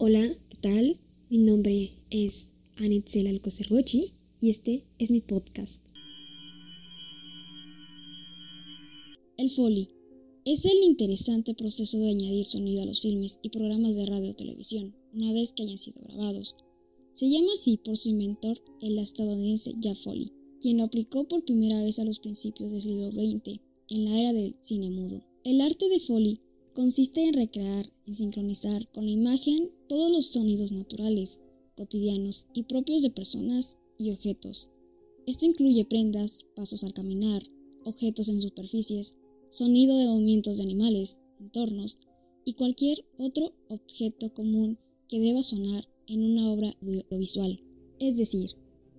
Hola, ¿qué tal? Mi nombre es Anitzel Alcocerrochi y este es mi podcast. El Foley es el interesante proceso de añadir sonido a los filmes y programas de radio o televisión una vez que hayan sido grabados. Se llama así por su inventor, el estadounidense Jack Foley, quien lo aplicó por primera vez a los principios del siglo XX, en la era del cine mudo. El arte de Foley consiste en recrear, en sincronizar con la imagen todos los sonidos naturales, cotidianos y propios de personas y objetos. Esto incluye prendas, pasos al caminar, objetos en superficies, sonido de movimientos de animales, entornos y cualquier otro objeto común que deba sonar en una obra audiovisual. Es decir,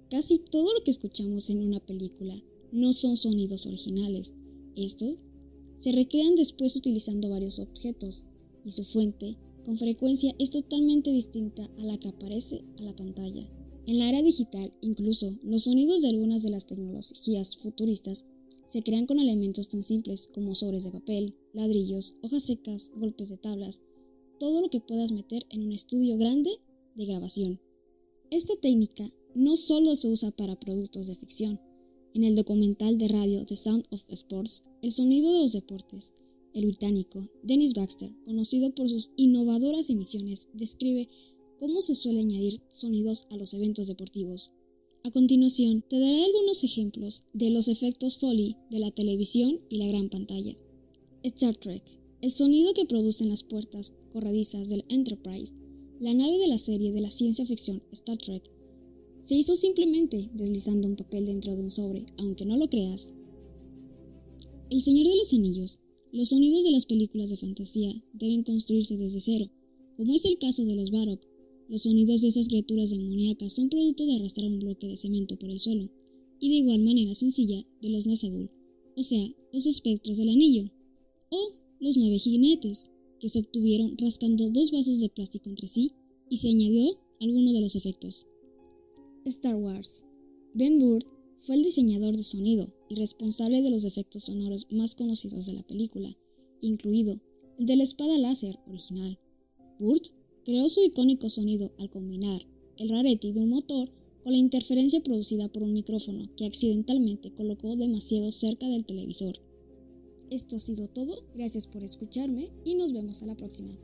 casi todo lo que escuchamos en una película no son sonidos originales. Estos se recrean después utilizando varios objetos, y su fuente, con frecuencia, es totalmente distinta a la que aparece a la pantalla. En la era digital, incluso, los sonidos de algunas de las tecnologías futuristas se crean con elementos tan simples como sobres de papel, ladrillos, hojas secas, golpes de tablas, todo lo que puedas meter en un estudio grande de grabación. Esta técnica no solo se usa para productos de ficción, en el documental de radio The Sound of Sports, El sonido de los deportes, el británico Dennis Baxter, conocido por sus innovadoras emisiones, describe cómo se suele añadir sonidos a los eventos deportivos. A continuación, te daré algunos ejemplos de los efectos Foley de la televisión y la gran pantalla. Star Trek. El sonido que producen las puertas corredizas del Enterprise, la nave de la serie de la ciencia ficción Star Trek, se hizo simplemente deslizando un papel dentro de un sobre, aunque no lo creas. El Señor de los Anillos. Los sonidos de las películas de fantasía deben construirse desde cero, como es el caso de los Barok. Los sonidos de esas criaturas demoníacas son producto de arrastrar un bloque de cemento por el suelo, y de igual manera sencilla de los Nazagul, o sea, los espectros del anillo, o los nueve jinetes, que se obtuvieron rascando dos vasos de plástico entre sí y se añadió alguno de los efectos. Star Wars. Ben Burtt fue el diseñador de sonido y responsable de los efectos sonoros más conocidos de la película, incluido el de la espada láser original. Burt creó su icónico sonido al combinar el rarity de un motor con la interferencia producida por un micrófono que accidentalmente colocó demasiado cerca del televisor. Esto ha sido todo, gracias por escucharme y nos vemos a la próxima.